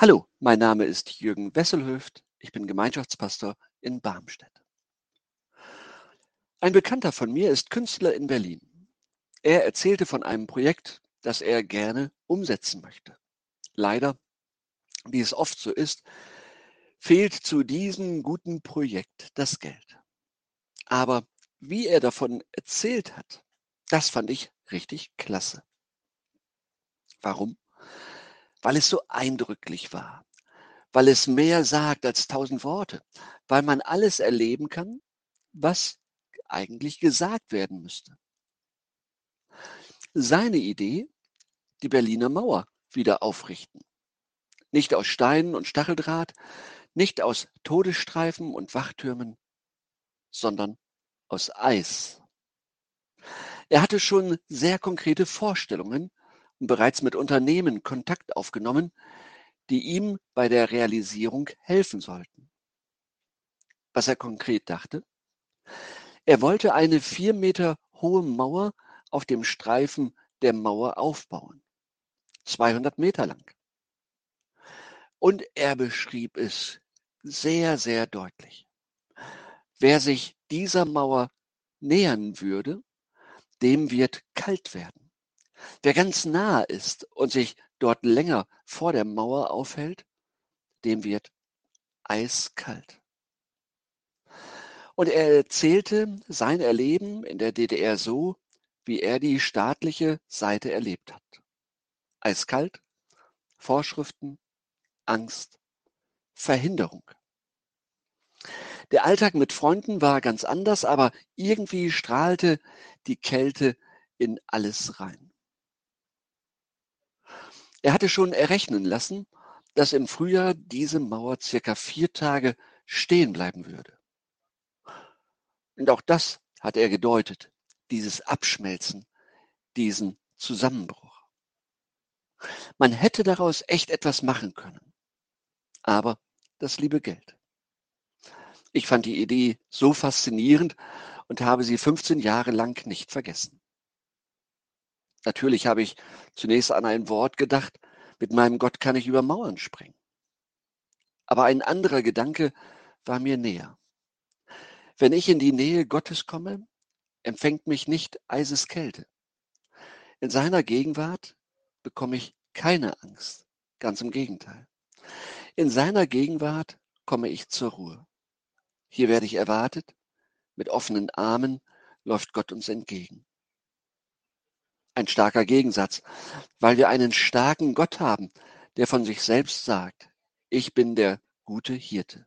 Hallo, mein Name ist Jürgen Wesselhöft. Ich bin Gemeinschaftspastor in Barmstedt. Ein Bekannter von mir ist Künstler in Berlin. Er erzählte von einem Projekt, das er gerne umsetzen möchte. Leider, wie es oft so ist, fehlt zu diesem guten Projekt das Geld. Aber wie er davon erzählt hat, das fand ich richtig klasse. Warum? Weil es so eindrücklich war, weil es mehr sagt als tausend Worte, weil man alles erleben kann, was eigentlich gesagt werden müsste. Seine Idee, die Berliner Mauer wieder aufrichten. Nicht aus Steinen und Stacheldraht, nicht aus Todesstreifen und Wachtürmen, sondern aus Eis. Er hatte schon sehr konkrete Vorstellungen bereits mit Unternehmen Kontakt aufgenommen, die ihm bei der Realisierung helfen sollten. Was er konkret dachte? Er wollte eine vier Meter hohe Mauer auf dem Streifen der Mauer aufbauen. 200 Meter lang. Und er beschrieb es sehr, sehr deutlich. Wer sich dieser Mauer nähern würde, dem wird kalt werden. Wer ganz nahe ist und sich dort länger vor der Mauer aufhält, dem wird eiskalt. Und er erzählte sein Erleben in der DDR so, wie er die staatliche Seite erlebt hat. Eiskalt, Vorschriften, Angst, Verhinderung. Der Alltag mit Freunden war ganz anders, aber irgendwie strahlte die Kälte in alles rein. Er hatte schon errechnen lassen, dass im Frühjahr diese Mauer circa vier Tage stehen bleiben würde. Und auch das hat er gedeutet, dieses Abschmelzen, diesen Zusammenbruch. Man hätte daraus echt etwas machen können. Aber das liebe Geld. Ich fand die Idee so faszinierend und habe sie 15 Jahre lang nicht vergessen. Natürlich habe ich zunächst an ein Wort gedacht, mit meinem Gott kann ich über Mauern springen. Aber ein anderer Gedanke war mir näher. Wenn ich in die Nähe Gottes komme, empfängt mich nicht Eiseskälte. In seiner Gegenwart bekomme ich keine Angst, ganz im Gegenteil. In seiner Gegenwart komme ich zur Ruhe. Hier werde ich erwartet, mit offenen Armen läuft Gott uns entgegen. Ein starker Gegensatz, weil wir einen starken Gott haben, der von sich selbst sagt, ich bin der gute Hirte.